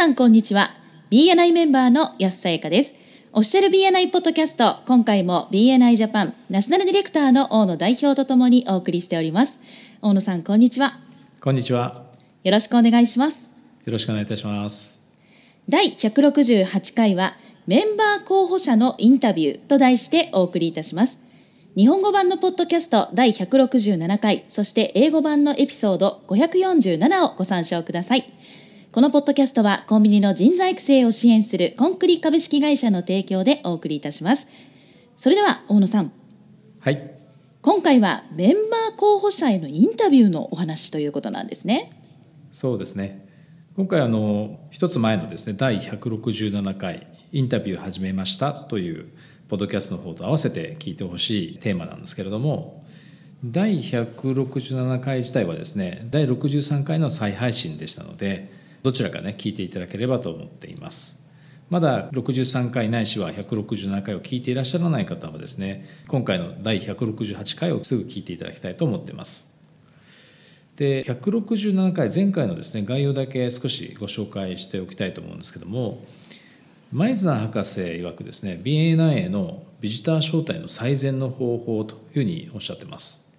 さんこんにちは。BNI メンバーの安さやかです。オフィシャル BNI ポッドキャスト。今回も BNI ジャパンナショナルディレクターの大野代表とともにお送りしております。大野さんこんにちは。こんにちは。よろしくお願いします。よろしくお願いいたします。第168回はメンバー候補者のインタビューと題してお送りいたします。日本語版のポッドキャスト第167回そして英語版のエピソード547をご参照くださいこのポッドキャストはコンビニの人材育成を支援するコンクリ株式会社の提供でお送りいたします。それでは大野さん。はい。今回はメンバー候補者へのインタビューのお話ということなんですね。そうですね。今回あの一つ前のですね第167回インタビュー始めましたというポッドキャストの方と合わせて聞いてほしいテーマなんですけれども第167回自体はですね第63回の再配信でしたのでどちらかね聞いていただければと思っています。まだ63回ないしは167回を聞いていらっしゃらない方はですね今回の第168回をすぐ聞いていただきたいと思っています。で167回前回のですね概要だけ少しご紹介しておきたいと思うんですけども前津博士曰くですね BNI へのビジター招待の最善の方法というふうにおっしゃってます。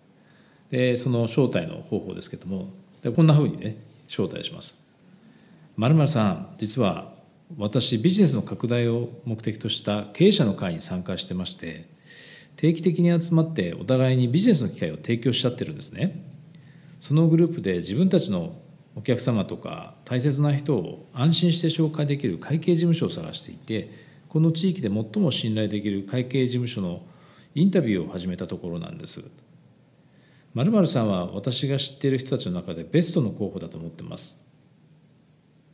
でその招待の方法ですけどもこんなふうにね招待します。まるさん実は私ビジネスの拡大を目的とした経営者の会に参加してまして定期的に集まってお互いにビジネスの機会を提供しちゃってるんですね。そのグループで自分たちのお客様とか大切な人を安心して紹介できる会計事務所を探していてこの地域で最も信頼できる会計事務所のインタビューを始めたところなんです。まるさんは私が知っている人たちの中でベストの候補だと思ってます。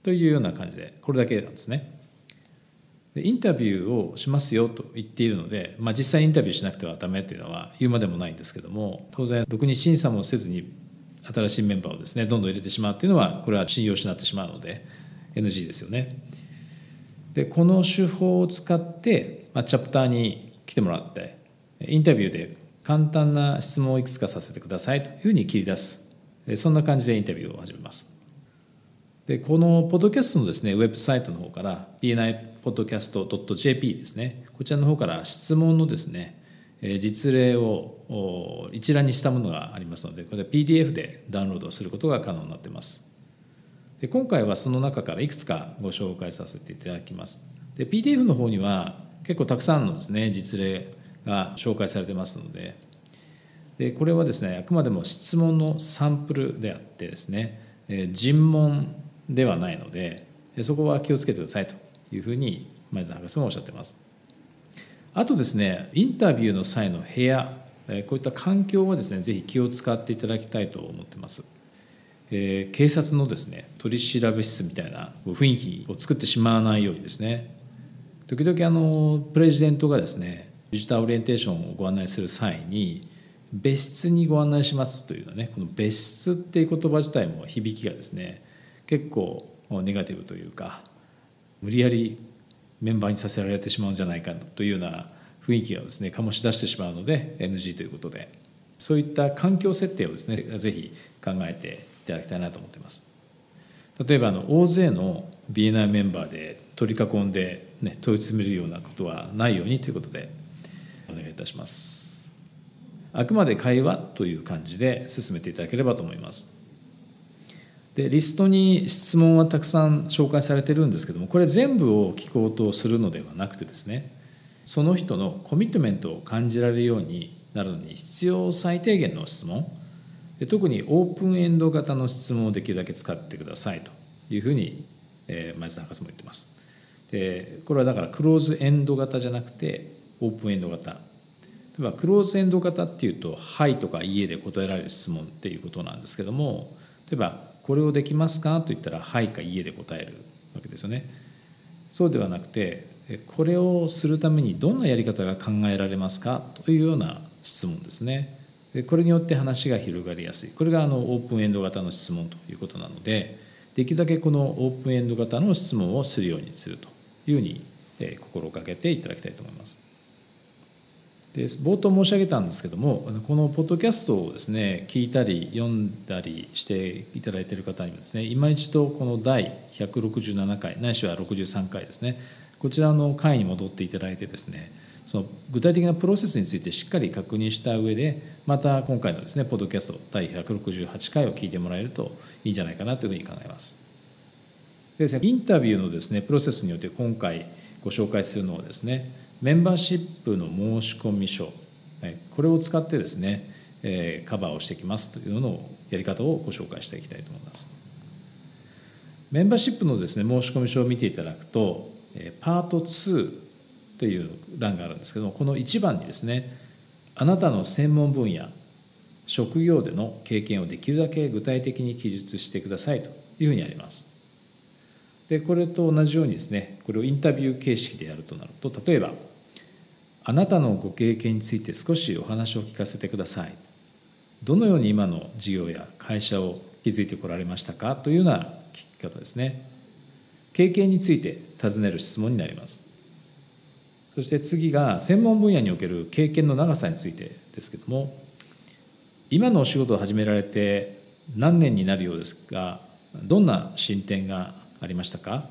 というような感じでこれだけなんですね。でインタビューをしますよと言っているので、まあ、実際インタビューしなくてはダメというのは言うまでもないんですけども当然ろくに審査もせずに新しいメンバーをですねどんどん入れてしまうっていうのはこれは信用を失ってしまうので NG ですよね。でこの手法を使って、まあ、チャプターに来てもらってインタビューで簡単な質問をいくつかさせてくださいというふうに切り出すそんな感じでインタビューを始めます。でこのポッドキャストのですねウェブサイトの方から bnipodcast.jp ですねこちらの方から質問のですね実例を一覧にしたものがありますのでこれは PDF でダウンロードすることが可能になっています。で今回はその中からいくつかご紹介させていただきます。で PDF の方には結構たくさんのですね実例が紹介されてますのででこれはですねあくまでも質問のサンプルであってですね尋問ではないのでそこは気をつけてくださいというふうに前津博士もおっしゃってます。あとですねインタビューの際の部屋こういった環境はですねぜひ気を使っていただきたいと思ってます。えー、警察のですね取り調べ室みたいな雰囲気を作ってしまわないようにですね時々あのプレジデントがですねビジターオリエンテーションをご案内する際に別室にご案内しますというのはねこの別室っていう言葉自体も響きがですね結構ネガティブというか無理やりメンバーにさせられてしまうんじゃないかというような雰囲気がですね醸し出してしまうので NG ということでそういった環境設定をですねぜひ考えていただきたいなと思っています。例えばあの大勢の BNI メンバーで取り囲んで、ね、問い詰めるようなことはないようにということでお願いいたします。あくまで会話という感じで進めていただければと思います。でリストに質問はたくさん紹介されてるんですけどもこれ全部を聞こうとするのではなくてですねその人のコミットメントを感じられるようになるのに必要最低限の質問で特にオープンエンド型の質問をできるだけ使ってくださいというふうに、えー、前津博士も言ってます。でこれはだからクローズエンド型じゃなくてオープンエンド型例えばクローズエンド型っていうと「はい」とか「いいえ」で答えられる質問っていうことなんですけども例えばこれをできますか？と言ったらはいかいえで答えるわけですよね。そうではなくてこれをするためにどんなやり方が考えられますか？というような質問ですね。これによって話が広がりやすいこれがあのオープンエンド型の質問ということなのでできるだけこのオープンエンド型の質問をするようにするというふうに心がけていただきたいと思います。で冒頭申し上げたんですけどもこのポッドキャストをですね聞いたり読んだりしていただいている方にもですね今一度この第167回ないしは63回ですねこちらの回に戻っていただいてですねその具体的なプロセスについてしっかり確認した上でまた今回のですねポッドキャスト第168回を聞いてもらえるといいんじゃないかなというふうに考えます。でですねインタビューのですねプロセスによって今回ご紹介するのはですねメンバーシップの申し込み書。これを使ってですねカバーをしていきますというののやり方をご紹介していきたいと思います。メンバーシップのですね申込書を見ていただくとパート2という欄があるんですけどこの1番にですねあなたの専門分野職業での経験をできるだけ具体的に記述してくださいというふうにあります。でこれと同じようにですねこれをインタビュー形式でやるとなると例えば「あなたのご経験について少しお話を聞かせてください」「どのように今の事業や会社を築いてこられましたか?」というような聞き方ですね。経験について尋ねる質問になります。そして次が専門分野における経験の長さについてですけども今のお仕事を始められて何年になるようですがどんな進展がありましたか？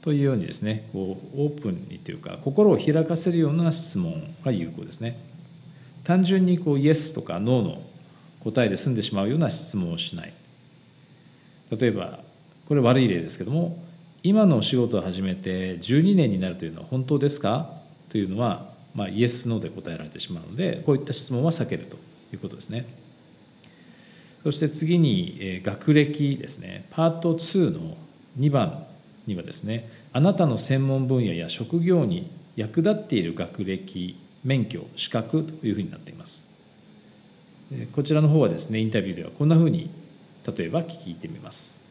というようにですねこうオープンにというか心を開かせるような質問が有効ですね。単純にこうイエスとかノーの答えで済んでしまうような質問をしない。例えばこれ悪い例ですけども今のお仕事を始めて12年になるというのは本当ですか？というのは、まあ、イエスノーで答えられてしまうのでこういった質問は避けるということですね。そして次に学歴ですね。パート2の2番にはですねあなたの専門分野や職業に役立っている学歴免許資格というふうになっています。こちらの方はですねインタビューではこんなふうに例えば聞いてみます。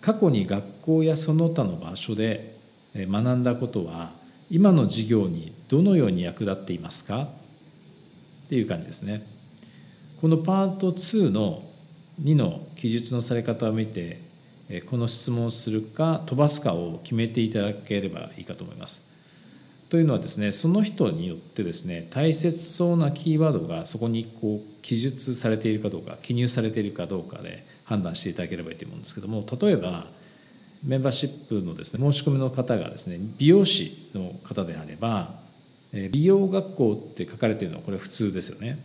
過去に学校やその他の場所で学んだことは今の授業にどのように役立っていますか？っていう感じですね。このパート2の2の記述のされ方を見てこの質問をするか飛ばすかを決めていただければいいかと思います。というのはですねその人によってですね大切そうなキーワードがそこにこう記述されているかどうか記入されているかどうかで判断していただければいいと思うんですけども例えばメンバーシップのですね申し込みの方がですね美容師の方であれば美容学校って書かれているのはこれ普通ですよね。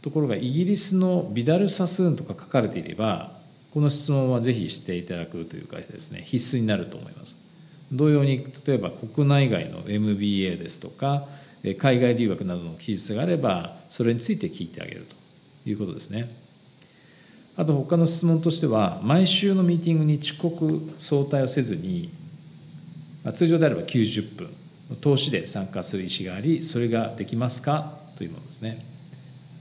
ところがイギリスのビダル・サスーンとか書かれていればこの質問はぜひしていただくというかですね必須になると思います。同様に例えば国内外の MBA ですとか海外留学などの記述があればそれについて聞いてあげるということですね。あと他の質問としては毎週のミーティングに遅刻早退をせずに通常であれば90分投資で参加する意思がありそれができますか？というものですね。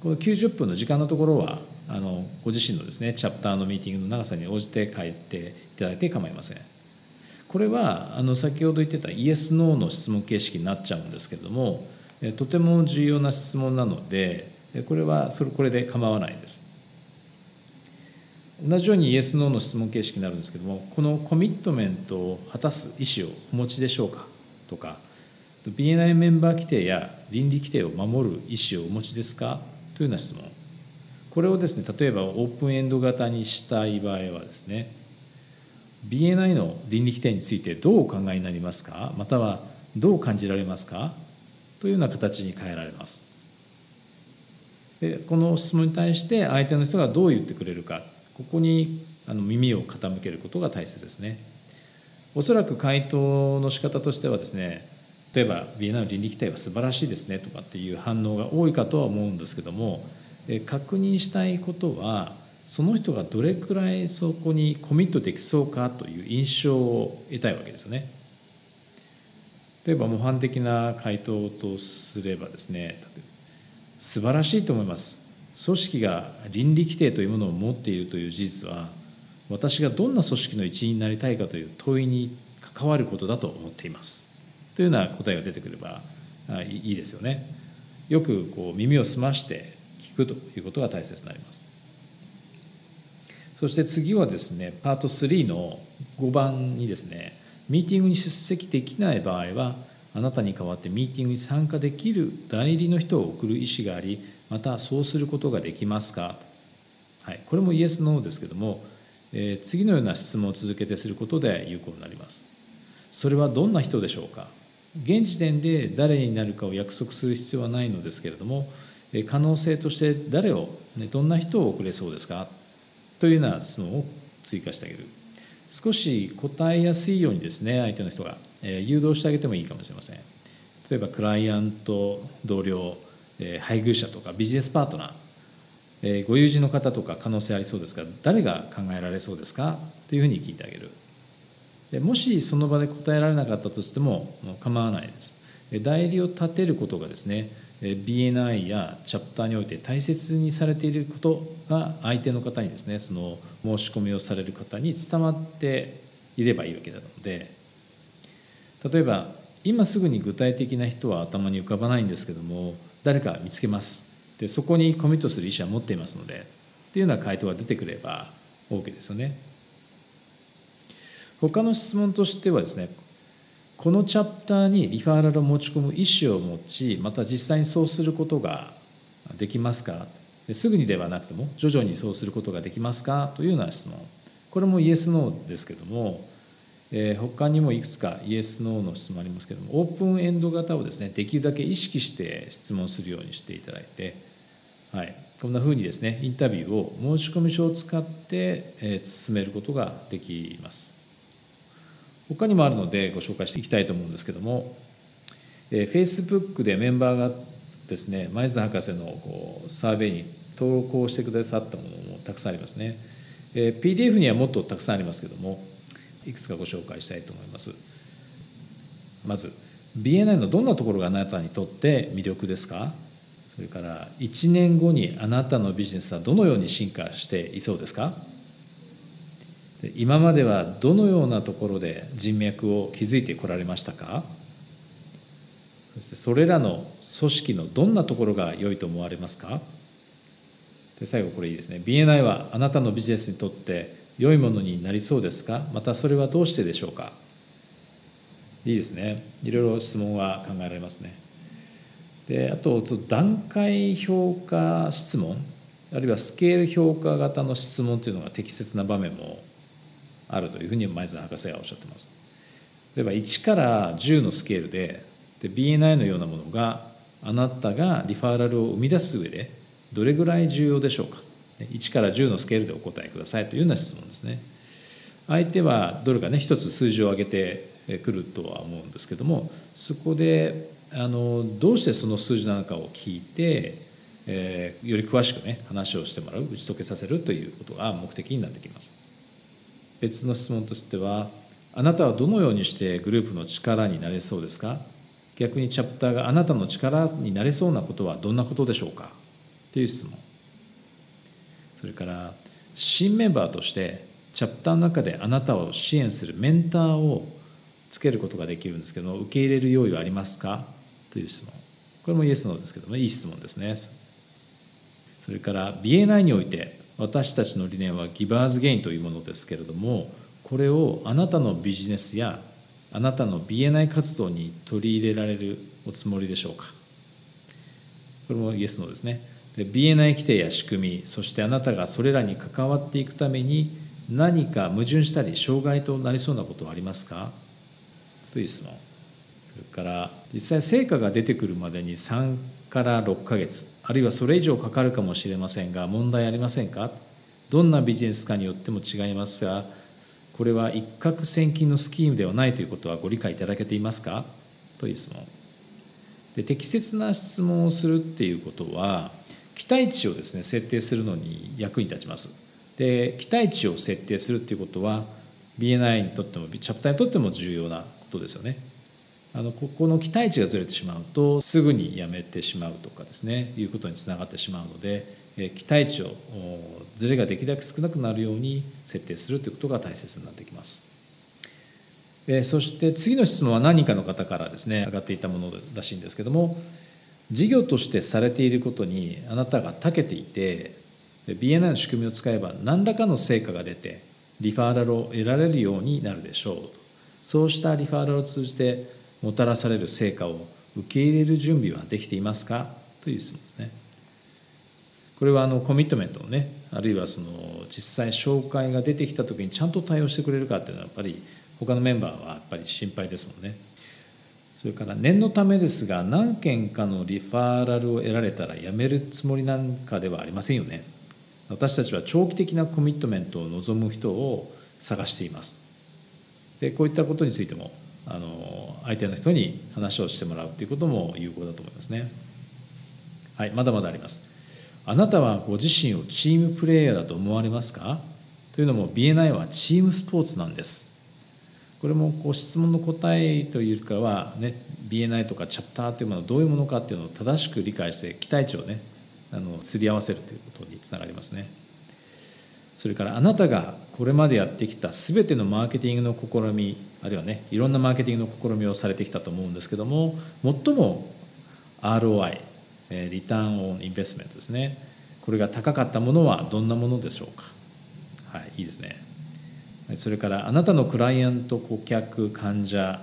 この90分の時間のところはあのご自身のですねチャプターのミーティングの長さに応じて書いていただいて構いません。これはあの先ほど言ってたイエス・ノーの質問形式になっちゃうんですけれどもとても重要な質問なのでこれはそれこれで構わないです。同じようにイエス・ノーの質問形式になるんですけどもこのコミットメントを果たす意思をお持ちでしょうかとか BNI メンバー規定や倫理規定を守る意思をお持ちですかというような質問これをですね例えばオープンエンド型にしたい場合はですね BNI の倫理規定についてどうお考えになりますか？またはどう感じられますか？というような形に変えられます。でこの質問に対して相手の人がどう言ってくれるか。ここにあの耳を傾けることが大切ですね。おそらく回答の仕方としてはですね例えば BNI の倫理規定は素晴らしいですねとかっていう反応が多いかとは思うんですけども確認したいことはその人がどれくらいそこにコミットできそうかという印象を得たいわけですよね。例えば模範的な回答とすればですね素晴らしいと思います。組織が倫理規定というものを持っているという事実は私がどんな組織の一員になりたいかという問いに関わることだと思っています。というような答えが出てくればいいですよね。よくこう耳を澄ましてくということが大切になります。そして次はですねパート3の5番にですねミーティングに出席できない場合はあなたに代わってミーティングに参加できる代理の人を送る意思がありまたそうすることができますか、はい、これもイエス・ノーですけども、えー、次のような質問を続けてすることで有効になります。それはどんな人でしょうか？現時点で誰になるかを約束する必要はないのですけれども可能性として誰を、ね、どんな人を送れそうですか？というような質問を追加してあげる。少し答えやすいようにですね相手の人が、え誘導してあげてもいいかもしれません。例えばクライアント同僚、え配偶者とかビジネスパートナー、えご友人の方とか可能性ありそうですか誰が考えられそうですか？というふうに聞いてあげる。でもしその場で答えられなかったとしても構わないです。代理を立てることがですね BNI やチャプターにおいて大切にされていることが相手の方にですねその申し込みをされる方に伝わっていればいいわけなので例えば今すぐに具体的な人は頭に浮かばないんですけども誰か見つけますでそこにコミットする意思は持っていますのでっていうような回答が出てくれば OK ですよね。他の質問としてはですねこのチャプターにリファーラルを持ち込む意思を持ちまた実際にそうすることができますか？すぐにではなくても徐々にそうすることができますか？というような質問。これもイエス・ノーですけども、えー、他にもいくつかイエス・ノーの質問ありますけどもオープンエンド型をですねできるだけ意識して質問するようにしていただいて、はい、こんなふうにですねインタビューを申し込み書を使って、えー、進めることができます。他にもあるのでご紹介していきたいと思うんですけども、えー、Facebook でメンバーがですね前津博士のこうサーベイに投稿してくださったものもたくさんありますね、えー、PDF にはもっとたくさんありますけどもいくつかご紹介したいと思います。まず BNI のどんなところがあなたにとって魅力ですか？それから1年後にあなたのビジネスはどのように進化していそうですか？今まではどのようなところで人脈を築いてこられましたか？そしてそれらの組織のどんなところが良いと思われますか？で最後これいいですね。BNI はあなたのビジネスにとって良いものになりそうですか？またそれはどうしてでしょうか？いいですね。いろいろ質問は考えられますね。であと段階評価質問あるいはスケール評価型の質問というのが適切な場面もあるというふうに前津博士はおっしゃってます。例えば1から10のスケールでで BNI のようなものがあなたがリファーラルを生み出す上でどれぐらい重要でしょうか。1から10のスケールでお答えくださいというような質問ですね。相手はどれかね一つ数字を上げてくるとは思うんですけどもそこであのどうしてその数字なのかを聞いて、えー、より詳しくね話をしてもらう打ち解けさせるということが目的になってきます。別の質問としてはあなたはどのようにしてグループの力になれそうですか？逆にチャプターがあなたの力になれそうなことはどんなことでしょうか？という質問。それから新メンバーとしてチャプターの中であなたを支援するメンターをつけることができるんですけど受け入れる用意はありますか？という質問。これもイエスノーですけどもいい質問ですね。それから BNI において私たちの理念はギバーズゲインというものですけれどもこれをあなたのビジネスやあなたの BNI 活動に取り入れられるおつもりでしょうか。これもイエスのですね。で BNI 規定や仕組みそしてあなたがそれらに関わっていくために何か矛盾したり障害となりそうなことはありますか？という質問。それから実際成果が出てくるまでに3から6ヶ月あるいはそれ以上かかるかもしれませんが問題ありませんか？どんなビジネスかによっても違いますがこれは一攫千金のスキームではないということはご理解いただけていますか？という質問。で適切な質問をするっていうことは期待値をですね設定するのに役に立ちます。で期待値を設定するっていうことは BNI にとってもチャプターにとっても重要なことですよね。あのここの期待値がずれてしまうとすぐにやめてしまうとかですねいうことにつながってしまうので期待値をずれができるだけ少なくなるように設定するということが大切になってきます。そして次の質問は何人かの方からですね上がっていたものらしいんですけども事業としてされていることにあなたが長けていて BNI の仕組みを使えば何らかの成果が出てリファーラルを得られるようになるでしょうそうしたリファーラルを通じてもたらされる成果を受け入れる準備はできていますか？という質問ですね。これはあのコミットメントのねあるいはその実際紹介が出てきた時にちゃんと対応してくれるかっていうのはやっぱり他のメンバーはやっぱり心配ですもんね。それから念のためですが何件かのリファーラルを得られたらやめるつもりなんかではありませんよね。私たちは長期的なコミットメントを望む人を探しています。でこういったことについてもあの相手の人に話をしてもらうということも有効だと思いますね。はい、まだまだあります。あなたはご自身をチームプレーヤーだと思われますか？というのも BNI はチームスポーツなんです。これもこう質問の答えというかは、ね、BNI とかチャプターというものはどういうものかっていうのを正しく理解して期待値をねあのすり合わせるということにつながりますね。それからあなたがこれまでやってきた全てのマーケティングの試みあるいはねいろんなマーケティングの試みをされてきたと思うんですけども最も ROI リターンオンインベストメントですね。これが高かったものはどんなものでしょうか？はいいいですね。それからあなたのクライアント顧客患者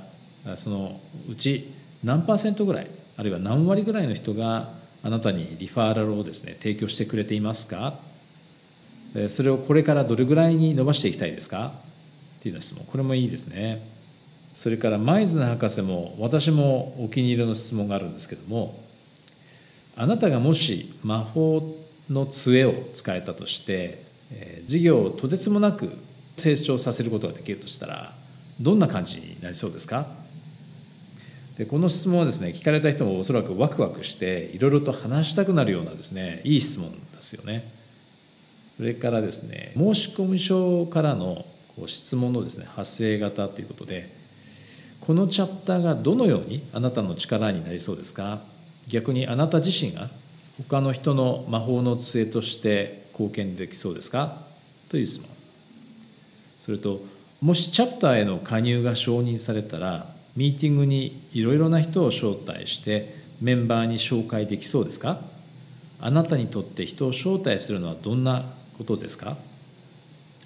そのうち何パーセントぐらいあるいは何割ぐらいの人があなたにリファーラルをですね提供してくれていますか？それをこれからどれぐらいに伸ばしていきたいですか？っていう質問。これもいいですね。それからマイズナ博士も私もお気に入りの質問があるんですけどもあなたがもし魔法の杖を使えたとして事業をとてつもなく成長させることができるとしたらどんな感じになりそうですか？でこの質問はですね聞かれた人もおそらくワクワクしていろいろと話したくなるようなですねいい質問ですよね。それからですね申込書からの質問のですね発生型ということでこのチャプターがどのようにあなたの力になりそうですか？逆にあなた自身が他の人の魔法の杖として貢献できそうですか？という質問。それともしチャプターへの加入が承認されたらミーティングにいろいろな人を招待してメンバーに紹介できそうですか？あなたにとって人を招待するのはどんなことですか？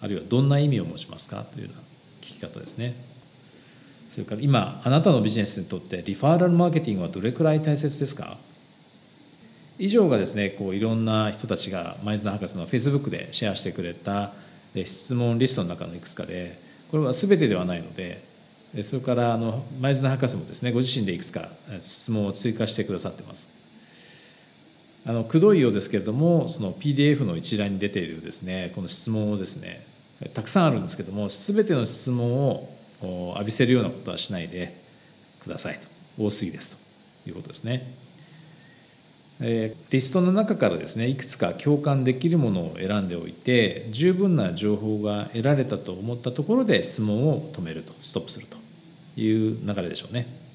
あるいはどんな意味を持ちますか？というような聞き方ですね。それから今あなたのビジネスにとってリファーラルマーケティングはどれくらい大切ですか？以上がですねこういろんな人たちが前津博士のフェイスブックでシェアしてくれた質問リストの中のいくつかでこれは全てではないのでそれからあの前津博士もですねご自身でいくつか質問を追加してくださってます。あのくどいようですけれどもその PDF の一覧に出ているですねこの質問をですねたくさんあるんですけども全ての質問を浴びせるようなことはしないでくださいと多すぎですということですね。えリストの中からですねいくつか共感できるものを選んでおいて十分な情報が得られたと思ったところで質問を止めるとストップするという流れでしょうね。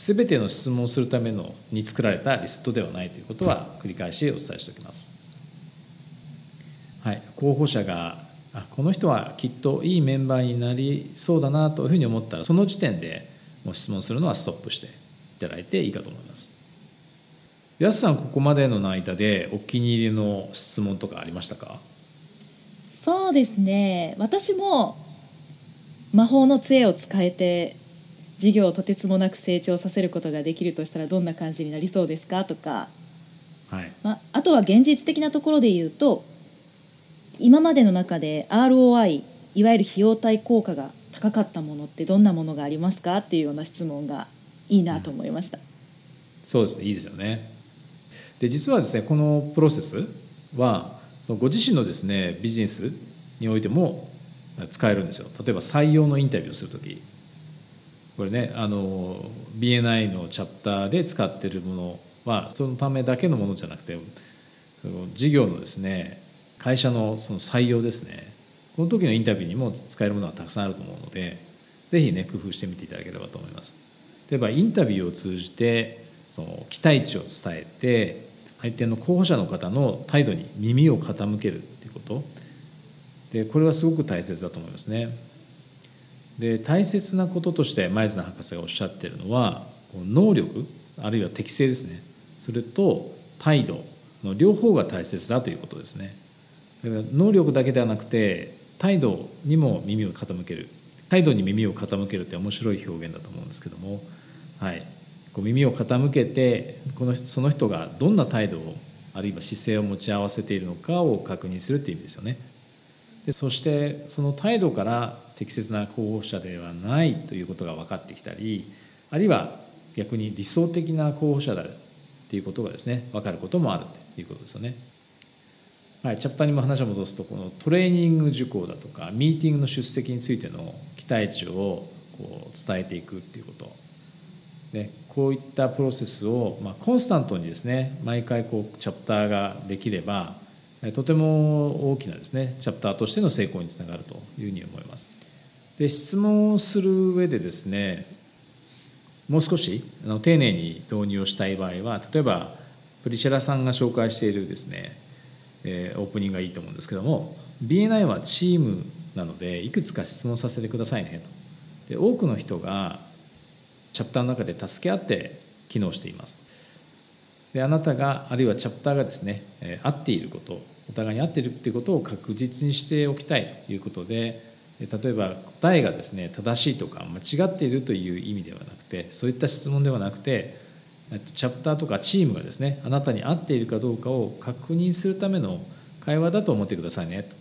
全ての質問をするためのに作られたリストではないということは繰り返しお伝えしておきます。はい、候補者があこの人はきっといいメンバーになりそうだなというふうに思ったらその時点でもう質問するのはストップしていただいていいかと思います。やすさんここまでの間でお気に入りの質問とかありましたか？そうですね私も魔法の杖を使えて事業をとてつもなく成長させることができるとしたらどんな感じになりそうですか？とか、はい。まあ、あとは現実的なところで言うと今までの中で ROI いわゆる費用対効果が高かったものってどんなものがありますか？っていうような質問がいいなと思いました、うん、そうですね。いいですよね。で実はですねこのプロセスはそのご自身のですねビジネスにおいても使えるんですよ。例えば採用のインタビューをする時これねあの BNI のチャプターで使ってるものはそのためだけのものじゃなくて事業のですね会社のその採用ですねこの時のインタビューにも使えるものはたくさんあると思うので是非ね工夫してみていただければと思います。例えばインタビューを通じてその期待値を伝えて相手の候補者の方の態度に耳を傾けるっていうことでこれはすごく大切だと思いますね。で大切なこととして前津博士がおっしゃってるのは能力あるいは適性ですね。それと態度の両方が大切だということですね。だから能力だけではなくて態度にも耳を傾ける。態度に耳を傾けるって面白い表現だと思うんですけどもはい、こう耳を傾けてこのその人がどんな態度をあるいは姿勢を持ち合わせているのかを確認するっていう意味ですよね。でそしてその態度から適切な候補者ではないということが分かってきたりあるいは逆に理想的な候補者だっていうことがですね分かることもあるということですよね。はい、チャプターにも話を戻すとこのトレーニング受講だとかミーティングの出席についての期待値をこう伝えていくっていうこと、ね、こういったプロセスを、まあ、コンスタントにですね毎回こうチャプターができればとても大きなですねチャプターとしての成功につながるというふうに思います。で質問をする上でですねもう少しあの丁寧に導入をしたい場合は例えばプリシェラさんが紹介しているですね、えー、オープニングがいいと思うんですけども BNI はチームなのでいくつか質問させてくださいねとで多くの人がチャプターの中で助け合って機能していますであなたがあるいはチャプターがですね、え、合っていることお互いに合ってるっていうことを確実にしておきたいということで例えば答えがですね正しいとか間違っているという意味ではなくてそういった質問ではなくてチャプターとかチームがですねあなたに合っているかどうかを確認するための会話だと思ってくださいねと。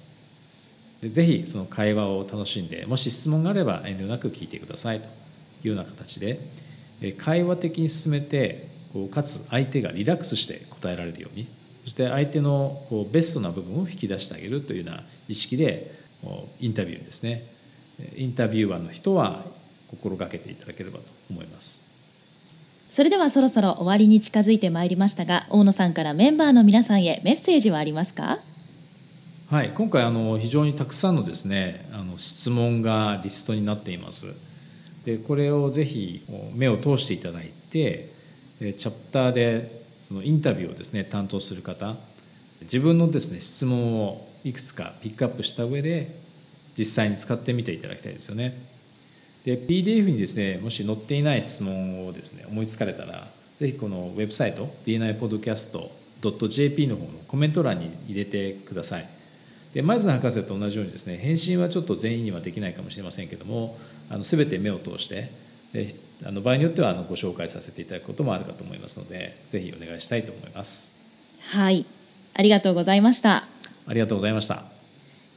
でぜひその会話を楽しんでもし質問があれば遠慮なく聞いてくださいというような形で会話的に進めてこうかつ相手がリラックスして答えられるようにそして相手のこうベストな部分を引き出してあげるというような意識でインタビューですね。インタビュアーの人は心がけていただければと思います。それではそろそろ終わりに近づいてまいりましたが大野さんからメンバーの皆さんへメッセージはありますか？はい今回あの非常にたくさんのですねあの質問がリストになっています。でこれをぜひ目を通していただいてチャプターでそのインタビューをですね担当する方自分のですね質問をいくつかピックアップした上で実際に使ってみていただきたいですよね。で PDF にですねもし載っていない質問をですね思いつかれたらぜひこのウェブサイト bnipodcast.jp の方のコメント欄に入れてください。で前津博士と同じようにですね返信はちょっと全員にはできないかもしれませんけどもあの全て目を通してあの場合によってはあのご紹介させていただくこともあるかと思いますのでぜひお願いしたいと思います。はいありがとうございました。ありがとうございました。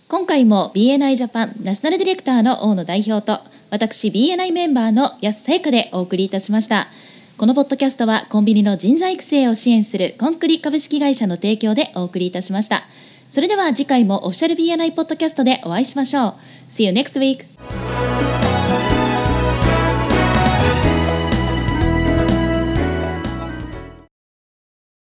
今回も BNI ジャパンナショナルディレクターの大野代表と私 BNI メンバーの安さやかでお送りいたしました。このポッドキャストはコンビニの人材育成を支援するコンクリ株式会社の提供でお送りいたしました。それでは次回もオフィシャル BNI ポッドキャストでお会いしましょう。See you next week!